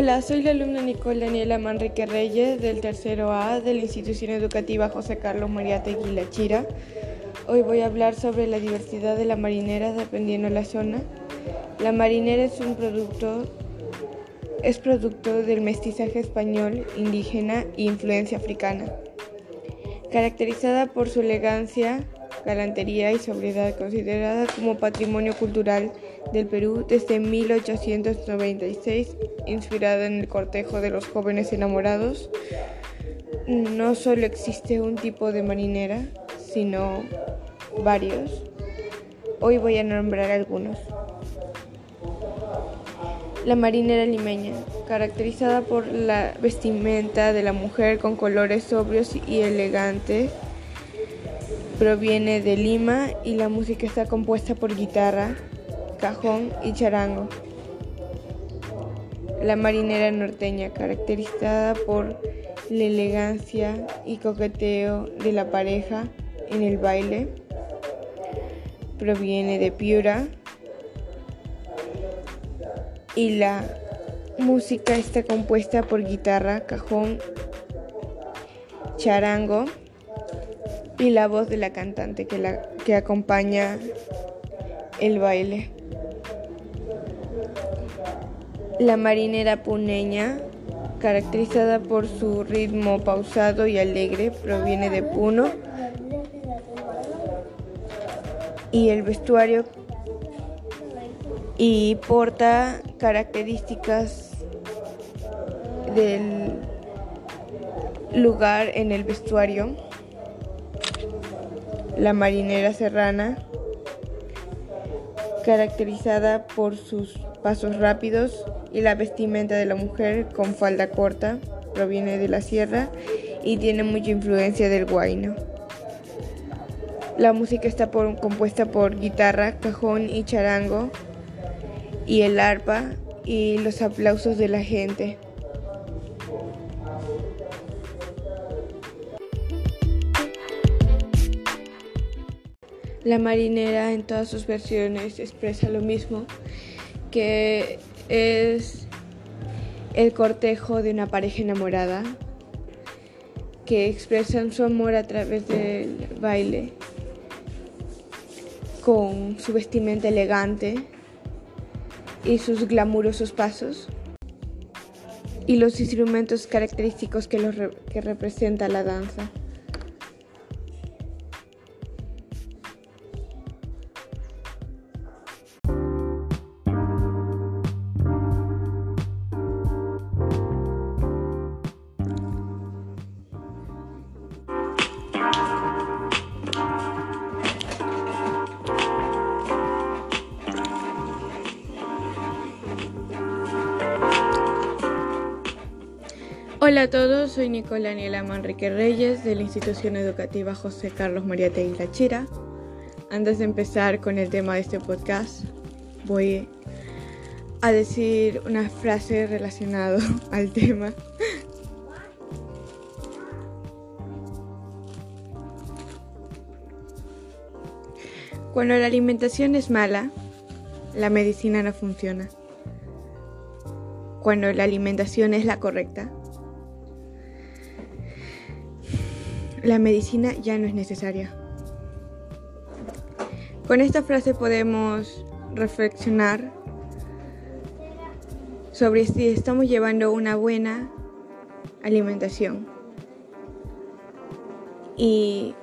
Hola, soy la alumna Nicole Daniela Manrique Reyes del tercero A de la institución educativa José Carlos Mariátegui La Chira. Hoy voy a hablar sobre la diversidad de la marinera dependiendo de la zona. La marinera es un producto es producto del mestizaje español, indígena e influencia africana. Caracterizada por su elegancia, galantería y sobriedad, considerada como patrimonio cultural del Perú desde 1896, inspirada en el cortejo de los jóvenes enamorados. No solo existe un tipo de marinera, sino varios. Hoy voy a nombrar algunos. La marinera limeña, caracterizada por la vestimenta de la mujer con colores sobrios y elegantes, proviene de Lima y la música está compuesta por guitarra, cajón y charango. La marinera norteña, caracterizada por la elegancia y coqueteo de la pareja en el baile, proviene de Piura y la música está compuesta por guitarra, cajón, charango y la voz de la cantante que, la, que acompaña el baile. La marinera puneña, caracterizada por su ritmo pausado y alegre, proviene de Puno. Y el vestuario y porta características del lugar en el vestuario. La marinera serrana, caracterizada por sus pasos rápidos y la vestimenta de la mujer con falda corta, proviene de la sierra y tiene mucha influencia del guayno. La música está compuesta por guitarra, cajón y charango y el arpa y los aplausos de la gente. La marinera en todas sus versiones expresa lo mismo, que es el cortejo de una pareja enamorada, que expresan su amor a través del baile, con su vestimenta elegante y sus glamurosos pasos, y los instrumentos característicos que, que representa la danza. Hola a todos, soy Nicola Daniela Manrique Reyes de la institución educativa José Carlos Mariate La Chira. Antes de empezar con el tema de este podcast, voy a decir una frase relacionada al tema. Cuando la alimentación es mala, la medicina no funciona. Cuando la alimentación es la correcta, la medicina ya no es necesaria. Con esta frase podemos reflexionar sobre si estamos llevando una buena alimentación y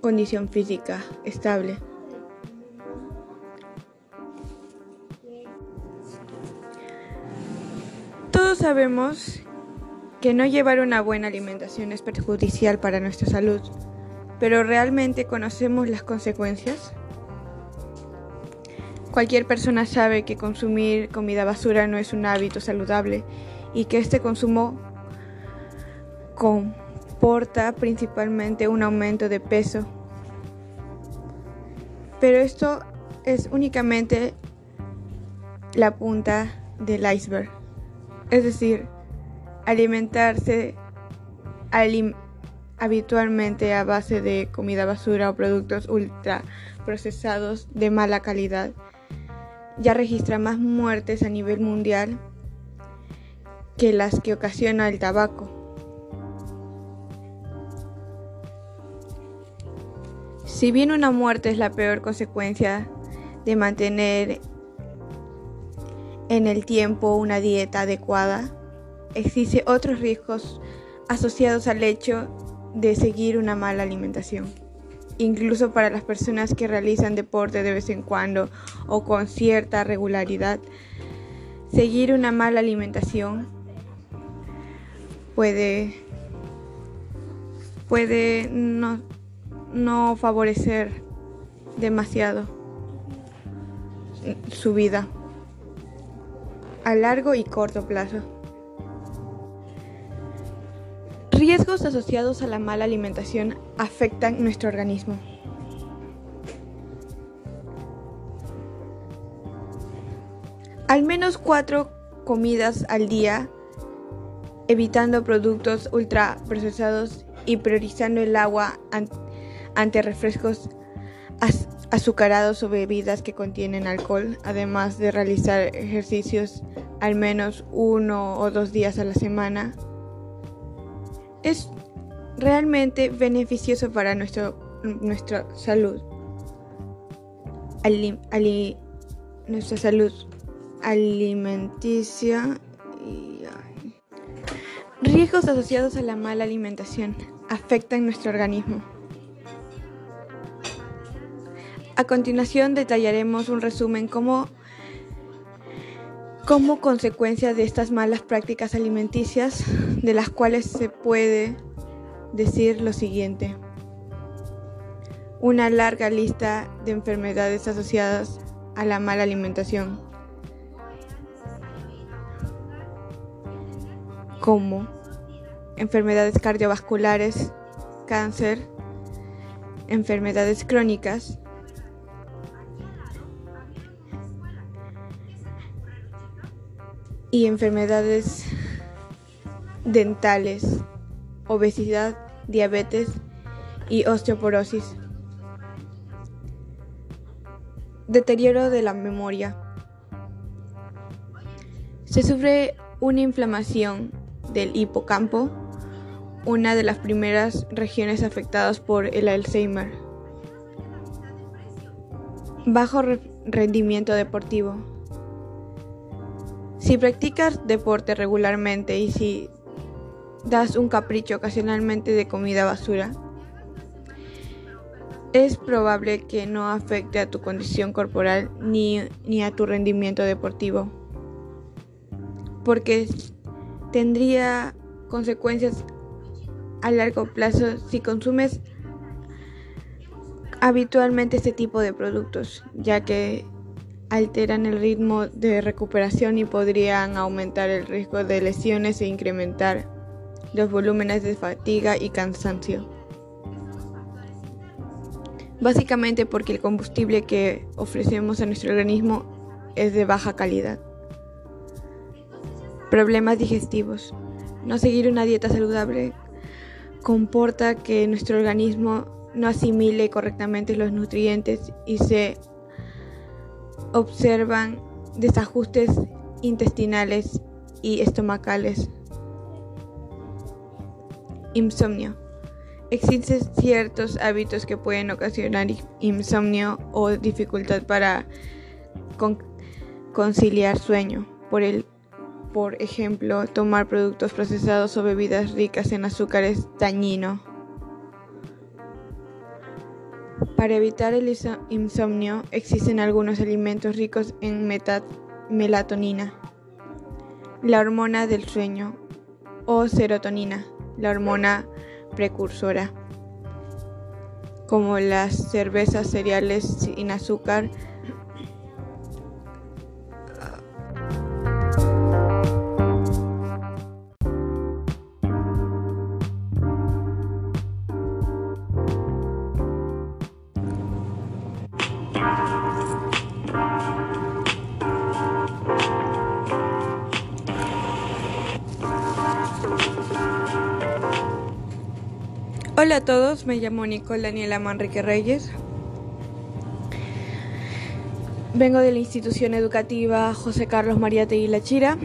condición física estable. Todos sabemos que no llevar una buena alimentación es perjudicial para nuestra salud, pero ¿realmente conocemos las consecuencias? Cualquier persona sabe que consumir comida basura no es un hábito saludable y que este consumo comporta principalmente un aumento de peso. Pero esto es únicamente la punta del iceberg. Es decir, alimentarse habitualmente a base de comida basura o productos ultra procesados de mala calidad ya registra más muertes a nivel mundial que las que ocasiona el tabaco. Si bien una muerte es la peor consecuencia de mantener en el tiempo una dieta adecuada, existen otros riesgos asociados al hecho de seguir una mala alimentación. Incluso para las personas que realizan deporte de vez en cuando o con cierta regularidad, seguir una mala alimentación puede, puede no, no favorecer demasiado su vida a largo y corto plazo. Riesgos asociados a la mala alimentación afectan nuestro organismo. Al menos cuatro comidas al día, evitando productos ultraprocesados y priorizando el agua ante refrescos azucarados o bebidas que contienen alcohol, además de realizar ejercicios al menos uno o dos días a la semana, es realmente beneficioso para nuestro, nuestra salud. nuestra salud alimenticia y riesgos asociados a la mala alimentación afectan nuestro organismo. A continuación detallaremos un resumen como, como consecuencia de estas malas prácticas alimenticias, de las cuales se puede decir lo siguiente. Una larga lista de enfermedades asociadas a la mala alimentación, como enfermedades cardiovasculares, cáncer, enfermedades crónicas, y enfermedades dentales, obesidad, diabetes y osteoporosis. Deterioro de la memoria. Se sufre una inflamación del hipocampo, una de las primeras regiones afectadas por el Alzheimer. Bajo rendimiento deportivo. Si practicas deporte regularmente y si das un capricho ocasionalmente de comida basura, es probable que no afecte a tu condición corporal ni, ni a tu rendimiento deportivo, porque tendría consecuencias a largo plazo si consumes habitualmente este tipo de productos, ya que alteran el ritmo de recuperación y podrían aumentar el riesgo de lesiones e incrementar los volúmenes de fatiga y cansancio. Básicamente porque el combustible que ofrecemos a nuestro organismo es de baja calidad. Problemas digestivos. No seguir una dieta saludable comporta que nuestro organismo no asimile correctamente los nutrientes y se observan desajustes intestinales y estomacales. Insomnio. Existen ciertos hábitos que pueden ocasionar insomnio o dificultad para conciliar sueño. Por, el, por ejemplo, tomar productos procesados o bebidas ricas en azúcares dañino. Para evitar el insomnio existen algunos alimentos ricos en melatonina, la hormona del sueño, o serotonina la hormona precursora, como las cervezas cereales sin azúcar, Hola a todos, me llamo Nicole Daniela Manrique Reyes. Vengo de la institución educativa José Carlos María Teguila Chira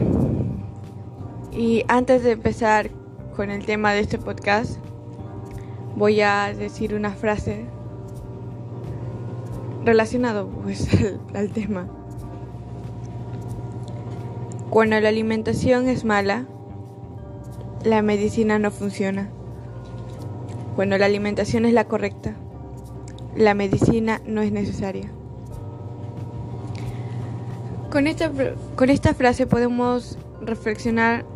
y antes de empezar con el tema de este podcast voy a decir una frase relacionado pues al, tema. Cuando la alimentación es mala, la medicina no funciona. Cuando la alimentación es la correcta, la medicina no es necesaria. Con esta, con esta frase podemos reflexionar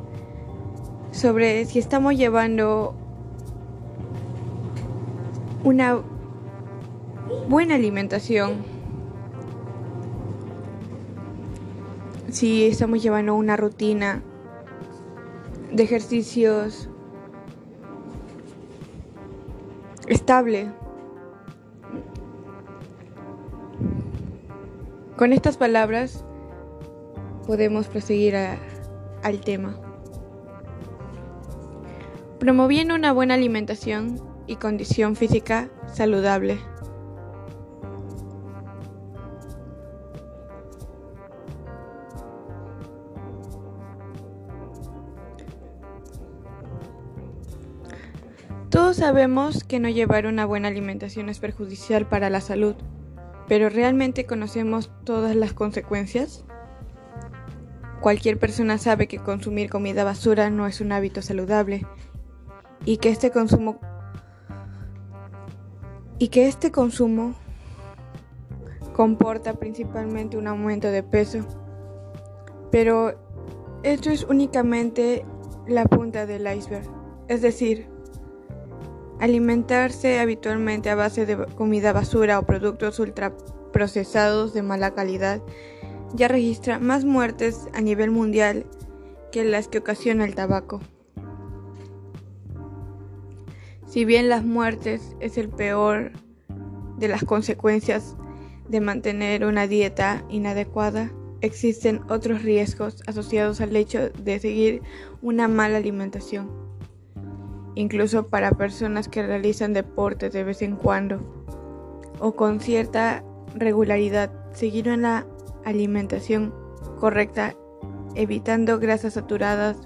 sobre si estamos llevando una buena alimentación, si estamos llevando una rutina de ejercicios estable. Con estas palabras podemos proseguir al tema. Promoviendo una buena alimentación y condición física saludable. Sabemos que no llevar una buena alimentación es perjudicial para la salud, pero ¿realmente conocemos todas las consecuencias? Cualquier persona sabe que consumir comida basura no es un hábito saludable y que este consumo y que este consumo comporta principalmente un aumento de peso. Pero esto es únicamente la punta del iceberg, es decir, alimentarse habitualmente a base de comida basura o productos ultraprocesados de mala calidad ya registra más muertes a nivel mundial que las que ocasiona el tabaco. Si bien las muertes es el peor de las consecuencias de mantener una dieta inadecuada, existen otros riesgos asociados al hecho de seguir una mala alimentación, incluso para personas que realizan deporte de vez en cuando o con cierta regularidad. Seguir una alimentación correcta, evitando grasas saturadas,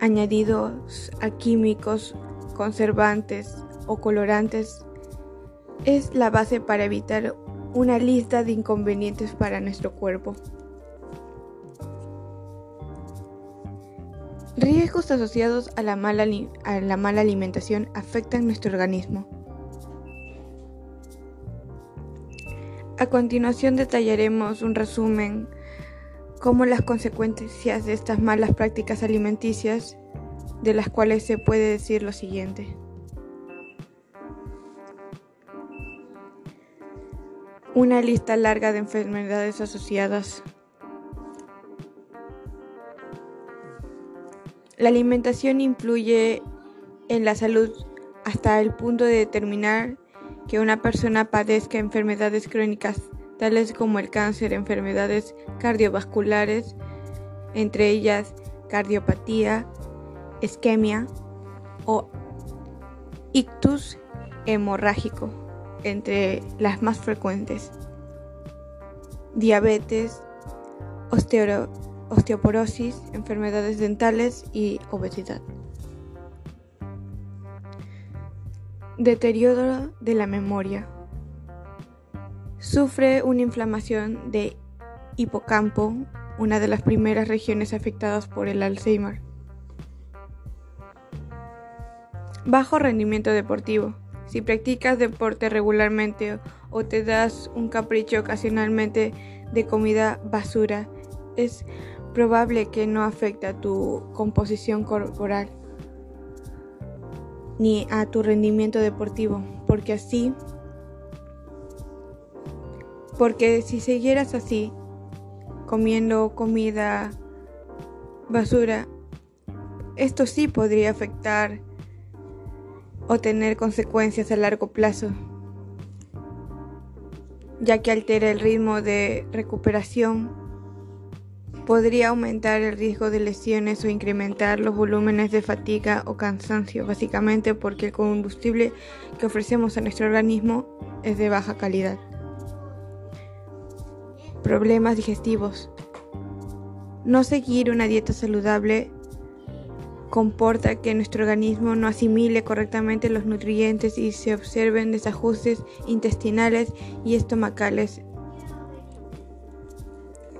añadidos a químicos, conservantes o colorantes, es la base para evitar una lista de inconvenientes para nuestro cuerpo. Riesgos asociados a la mala, alimentación afectan nuestro organismo. A continuación detallaremos un resumen cómo las consecuencias de estas malas prácticas alimenticias, de las cuales se puede decir lo siguiente. Una lista larga de enfermedades asociadas. La alimentación influye en la salud hasta el punto de determinar que una persona padezca enfermedades crónicas tales como el cáncer, enfermedades cardiovasculares, entre ellas cardiopatía, isquemia o ictus hemorrágico, entre las más frecuentes, diabetes, osteoporosis, enfermedades dentales y obesidad. Deterioro de la memoria. Sufre una inflamación de hipocampo, una de las primeras regiones afectadas por el Alzheimer. Bajo rendimiento deportivo. Si practicas deporte regularmente o te das un capricho ocasionalmente de comida basura, es probable que no afecte a tu composición corporal ni a tu rendimiento deportivo, porque así, porque si siguieras así, comiendo comida basura, esto sí podría afectar o tener consecuencias a largo plazo, ya que altera el ritmo de recuperación podría aumentar el riesgo de lesiones o incrementar los volúmenes de fatiga o cansancio, básicamente porque el combustible que ofrecemos a nuestro organismo es de baja calidad. problemas digestivos. No seguir una dieta saludable comporta que nuestro organismo no asimile correctamente los nutrientes y se observen desajustes intestinales y estomacales.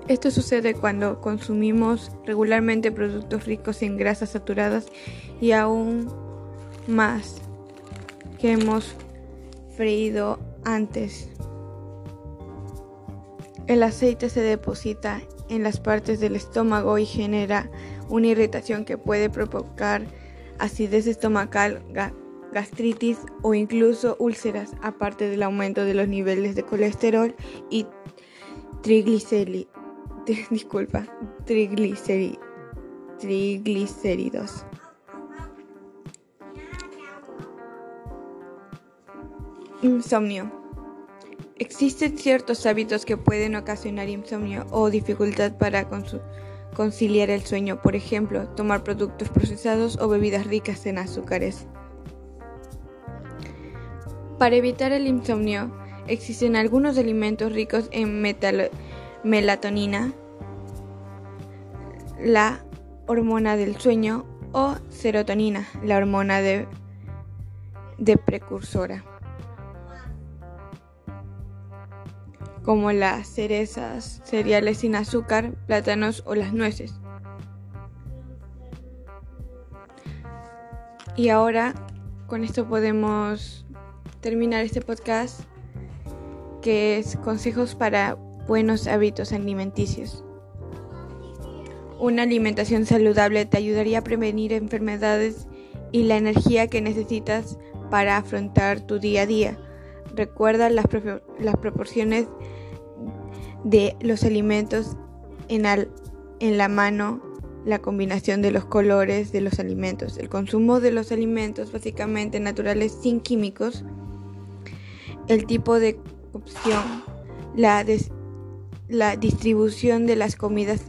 Esto sucede cuando consumimos regularmente productos ricos en grasas saturadas y aún más que hemos freído antes. El aceite se deposita en las partes del estómago y genera una irritación que puede provocar acidez estomacal, gastritis o incluso úlceras, aparte del aumento de los niveles de colesterol y triglicéridos. Disculpa, triglicéridos. Insomnio. Existen ciertos hábitos que pueden ocasionar insomnio o dificultad para conciliar el sueño, por ejemplo, tomar productos procesados o bebidas ricas en azúcares. Para evitar el insomnio, existen algunos alimentos ricos en melatonina, la hormona del sueño o serotonina, la hormona de precursora. como las cerezas, cereales sin azúcar, plátanos o las nueces. Y ahora con esto podemos terminar este podcast que es consejos para buenos hábitos alimenticios. Una alimentación saludable te ayudaría a prevenir enfermedades y la energía que necesitas para afrontar tu día a día. Recuerda las, proporciones de los alimentos en, en la mano, la combinación de los colores de los alimentos, el consumo de los alimentos básicamente naturales sin químicos, el tipo de opción, la, la distribución de las comidas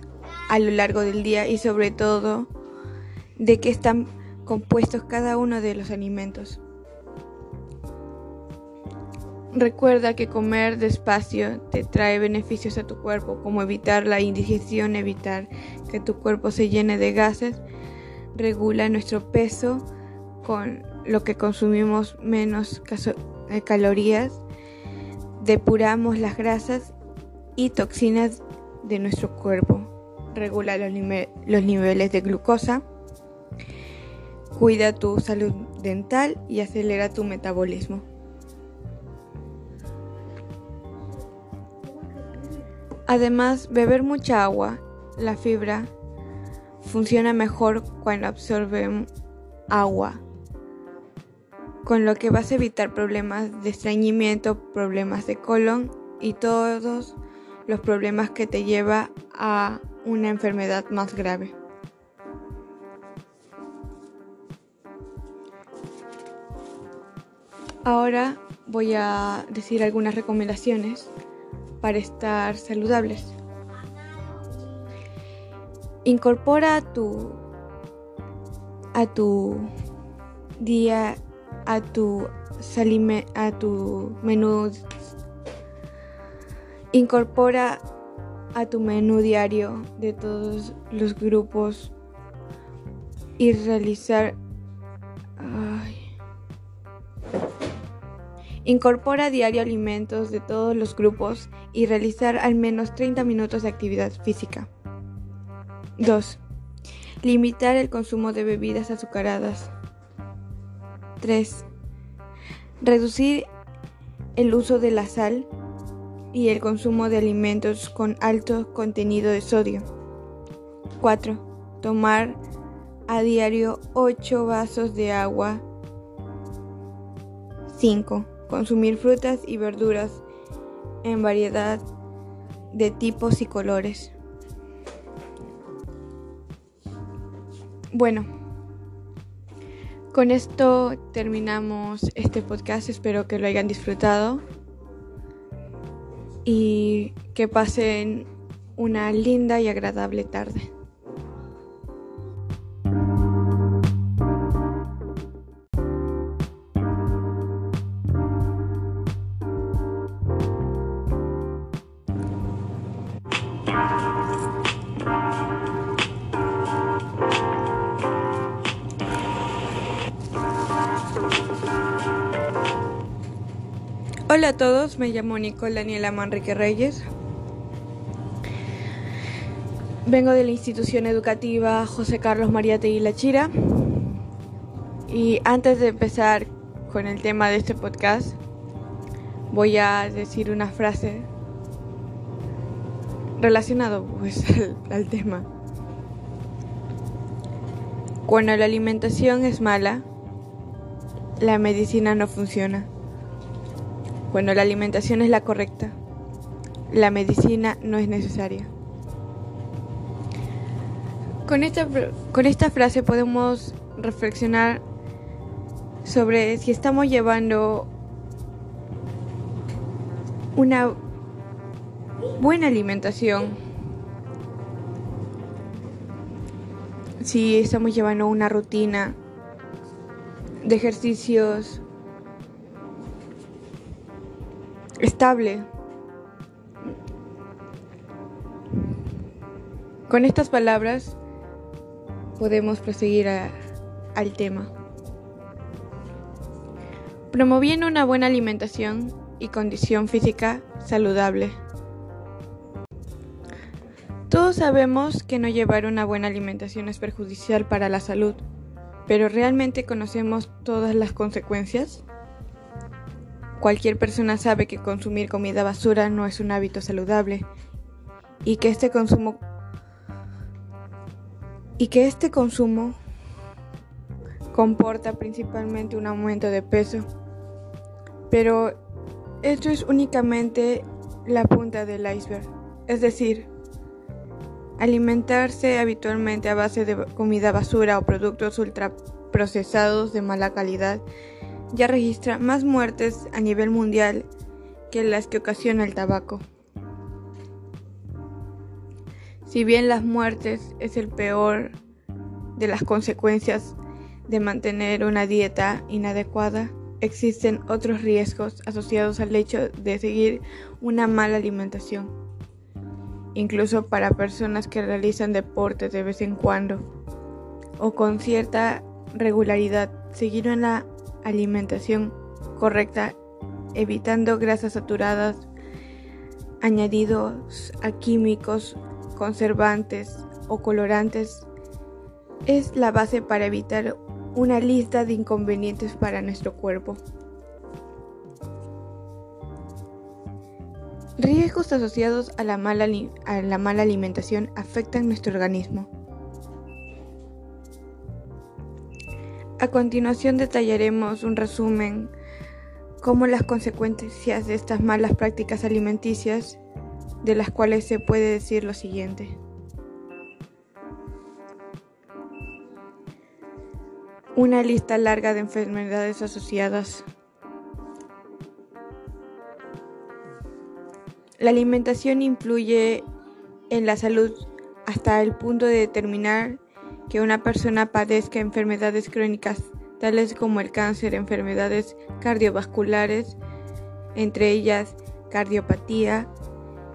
a lo largo del día y sobre todo de qué están compuestos cada uno de los alimentos. Recuerda que comer despacio te trae beneficios a tu cuerpo, como evitar la indigestión, evitar que tu cuerpo se llene de gases, regula nuestro peso con lo que consumimos menos calorías, depuramos las grasas y toxinas de nuestro cuerpo, regula los, niveles de glucosa, cuida tu salud dental y acelera tu metabolismo. Además, beber mucha agua, la fibra, funciona mejor cuando absorbe agua, con lo que vas a evitar problemas de estreñimiento, problemas de colon y todos los problemas que te lleva a una enfermedad más grave. Ahora voy a decir algunas recomendaciones para estar saludables. Incorpora a tu a tu día a tu a tu menú incorpora a tu menú diario de todos los grupos y realizar Incorpora a diario alimentos de todos los grupos y realizar al menos 30 minutos de actividad física. 2. Limitar el consumo de bebidas azucaradas. 3. Reducir el uso de la sal y el consumo de alimentos con alto contenido de sodio. 4. Tomar a diario 8 vasos de agua. 5 consumir frutas y verduras en variedad de tipos y colores. Bueno, con esto terminamos este podcast, espero que lo hayan disfrutado y que pasen una linda y agradable tarde. Todos, me llamo Nicole Daniela Manrique Reyes. Vengo de la institución educativa José Carlos María Teguila Chira. Y antes de empezar con el tema de este podcast, voy a decir una frase relacionado pues al tema. Cuando la alimentación es mala, la medicina no funciona. Cuando la alimentación es la correcta, la medicina no es necesaria. Con esta, con esta frase podemos reflexionar sobre si estamos llevando una buena alimentación, si estamos llevando una rutina de ejercicios estable. Con estas palabras podemos proseguir al tema. Promoviendo una buena alimentación y condición física saludable. Todos sabemos que no llevar una buena alimentación es perjudicial para la salud, pero ¿realmente conocemos todas las consecuencias? Cualquier persona sabe que consumir comida basura no es un hábito saludable y que este consumo y que este consumo comporta principalmente un aumento de peso. Pero esto es únicamente la punta del iceberg, es decir, alimentarse habitualmente a base de comida basura o productos ultraprocesados de mala calidad ya registra más muertes a nivel mundial que las que ocasiona el tabaco. Si bien las muertes es el peor de las consecuencias de mantener una dieta inadecuada, existen otros riesgos asociados al hecho de seguir una mala alimentación, incluso para personas que realizan deporte de vez en cuando o con cierta regularidad. Seguir una alimentación correcta, evitando grasas saturadas, añadidos a químicos, conservantes o colorantes, es la base para evitar una lista de inconvenientes para nuestro cuerpo. Riesgos asociados a la mala, a la mala alimentación afectan nuestro organismo. A continuación detallaremos un resumen como las consecuencias de estas malas prácticas alimenticias, de las cuales se puede decir lo siguiente. Una lista larga de enfermedades asociadas. La alimentación influye en la salud hasta el punto de determinar que una persona padezca enfermedades crónicas tales como el cáncer, enfermedades cardiovasculares, entre ellas cardiopatía,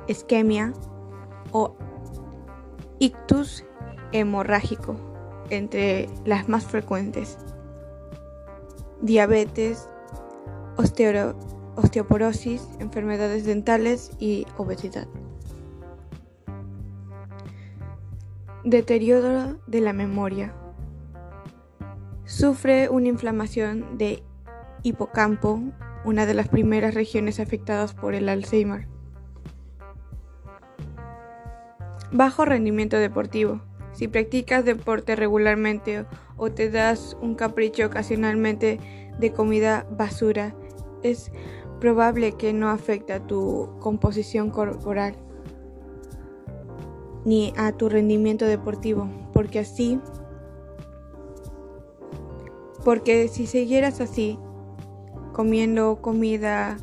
isquemia o ictus hemorrágico, entre las más frecuentes, diabetes, osteoporosis, enfermedades dentales y obesidad. Deterioro de la memoria. Sufre una inflamación de hipocampo, una de las primeras regiones afectadas por el Alzheimer. Bajo rendimiento deportivo. Si practicas deporte regularmente o te das un capricho ocasionalmente de comida basura, es probable que no afecte a tu composición corporal ni a tu rendimiento deportivo, porque así, porque si siguieras así, comiendo comida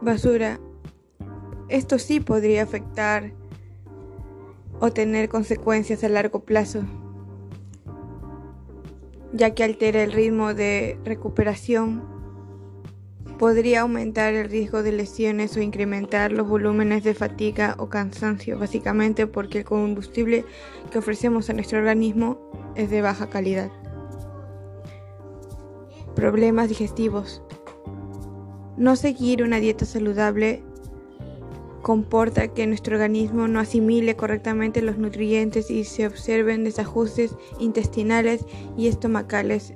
basura, esto sí podría afectar o tener consecuencias a largo plazo, ya que altera el ritmo de recuperación podría aumentar el riesgo de lesiones o incrementar los volúmenes de fatiga o cansancio, básicamente porque el combustible que ofrecemos a nuestro organismo es de baja calidad. Problemas digestivos. No seguir una dieta saludable comporta que nuestro organismo no asimile correctamente los nutrientes y se observen desajustes intestinales y estomacales.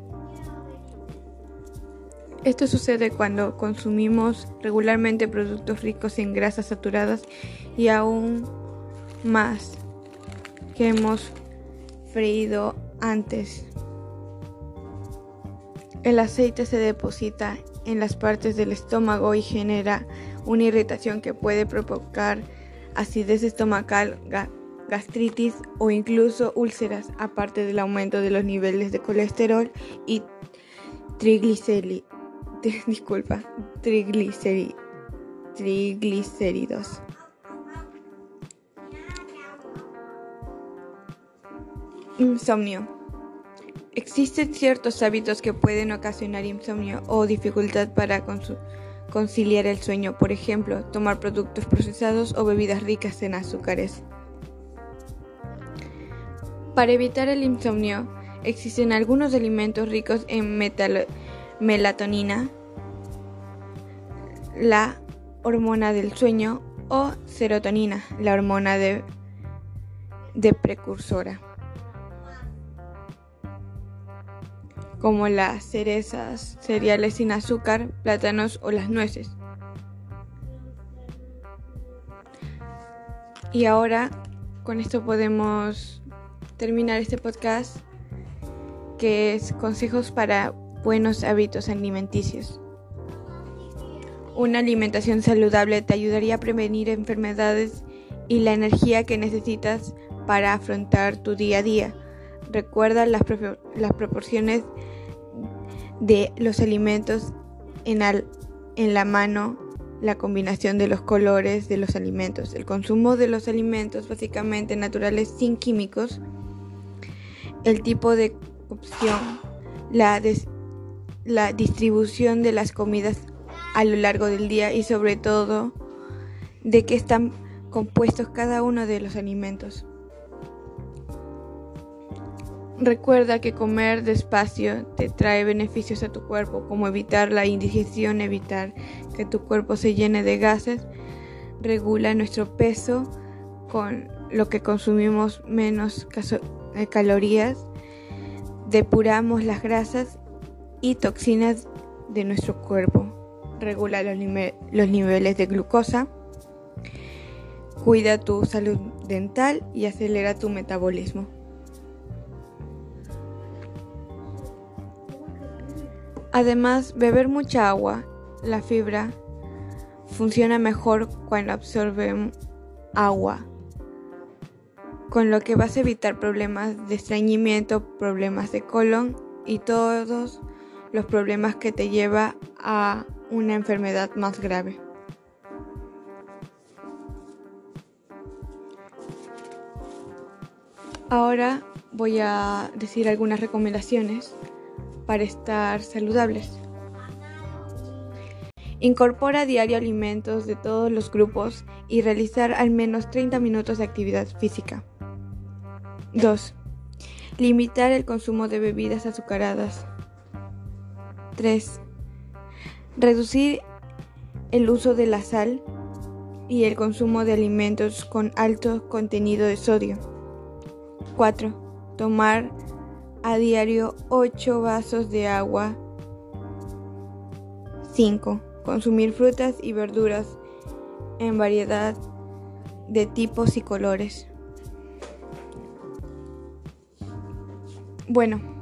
Esto sucede cuando consumimos regularmente productos ricos en grasas saturadas y aún más que hemos freído antes. El aceite se deposita en las partes del estómago y genera una irritación que puede provocar acidez estomacal, gastritis o incluso úlceras, aparte del aumento de los niveles de colesterol y triglicéridos. Disculpa, triglicéridos. Insomnio. Existen ciertos hábitos que pueden ocasionar insomnio o dificultad para conciliar el sueño, por ejemplo, tomar productos procesados o bebidas ricas en azúcares. Para evitar el insomnio, existen algunos alimentos ricos en melatonina, la hormona del sueño o serotonina, la hormona de precursora. como las cerezas, cereales sin azúcar, plátanos o las nueces. Y ahora con esto podemos terminar este podcast que es consejos para buenos hábitos alimenticios. Una alimentación saludable te ayudaría a prevenir enfermedades y la energía que necesitas para afrontar tu día a día. Recuerda las, proporciones de los alimentos en, en la mano, la combinación de los colores de los alimentos, el consumo de los alimentos básicamente naturales sin químicos, el tipo de opción, la, la distribución de las comidas a lo largo del día y sobre todo de qué están compuestos cada uno de los alimentos. Recuerda que comer despacio te trae beneficios a tu cuerpo, como evitar la indigestión, evitar que tu cuerpo se llene de gases, regula nuestro peso con lo que consumimos menos eh, calorías, depuramos las grasas y toxinas de nuestro cuerpo, regula los, niveles de glucosa, cuida tu salud dental y acelera tu metabolismo. Además, beber mucha agua, la fibra, funciona mejor cuando absorbe agua, con lo que vas a evitar problemas de estreñimiento, problemas de colon y todos los problemas que te lleva a una enfermedad más grave. Ahora voy a decir algunas recomendaciones para estar saludables. Incorpora diario alimentos de todos los grupos y realizar al menos 30 minutos de actividad física. 2. Limitar el consumo de bebidas azucaradas. 3. Reducir el uso de la sal y el consumo de alimentos con alto contenido de sodio. 4. Tomar a diario 8 vasos de agua. 5. Consumir frutas y verduras en variedad de tipos y colores. Bueno,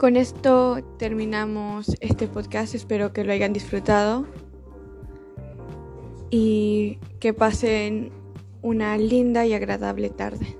con esto terminamos este podcast. Espero que lo hayan disfrutado y que pasen una linda y agradable tarde.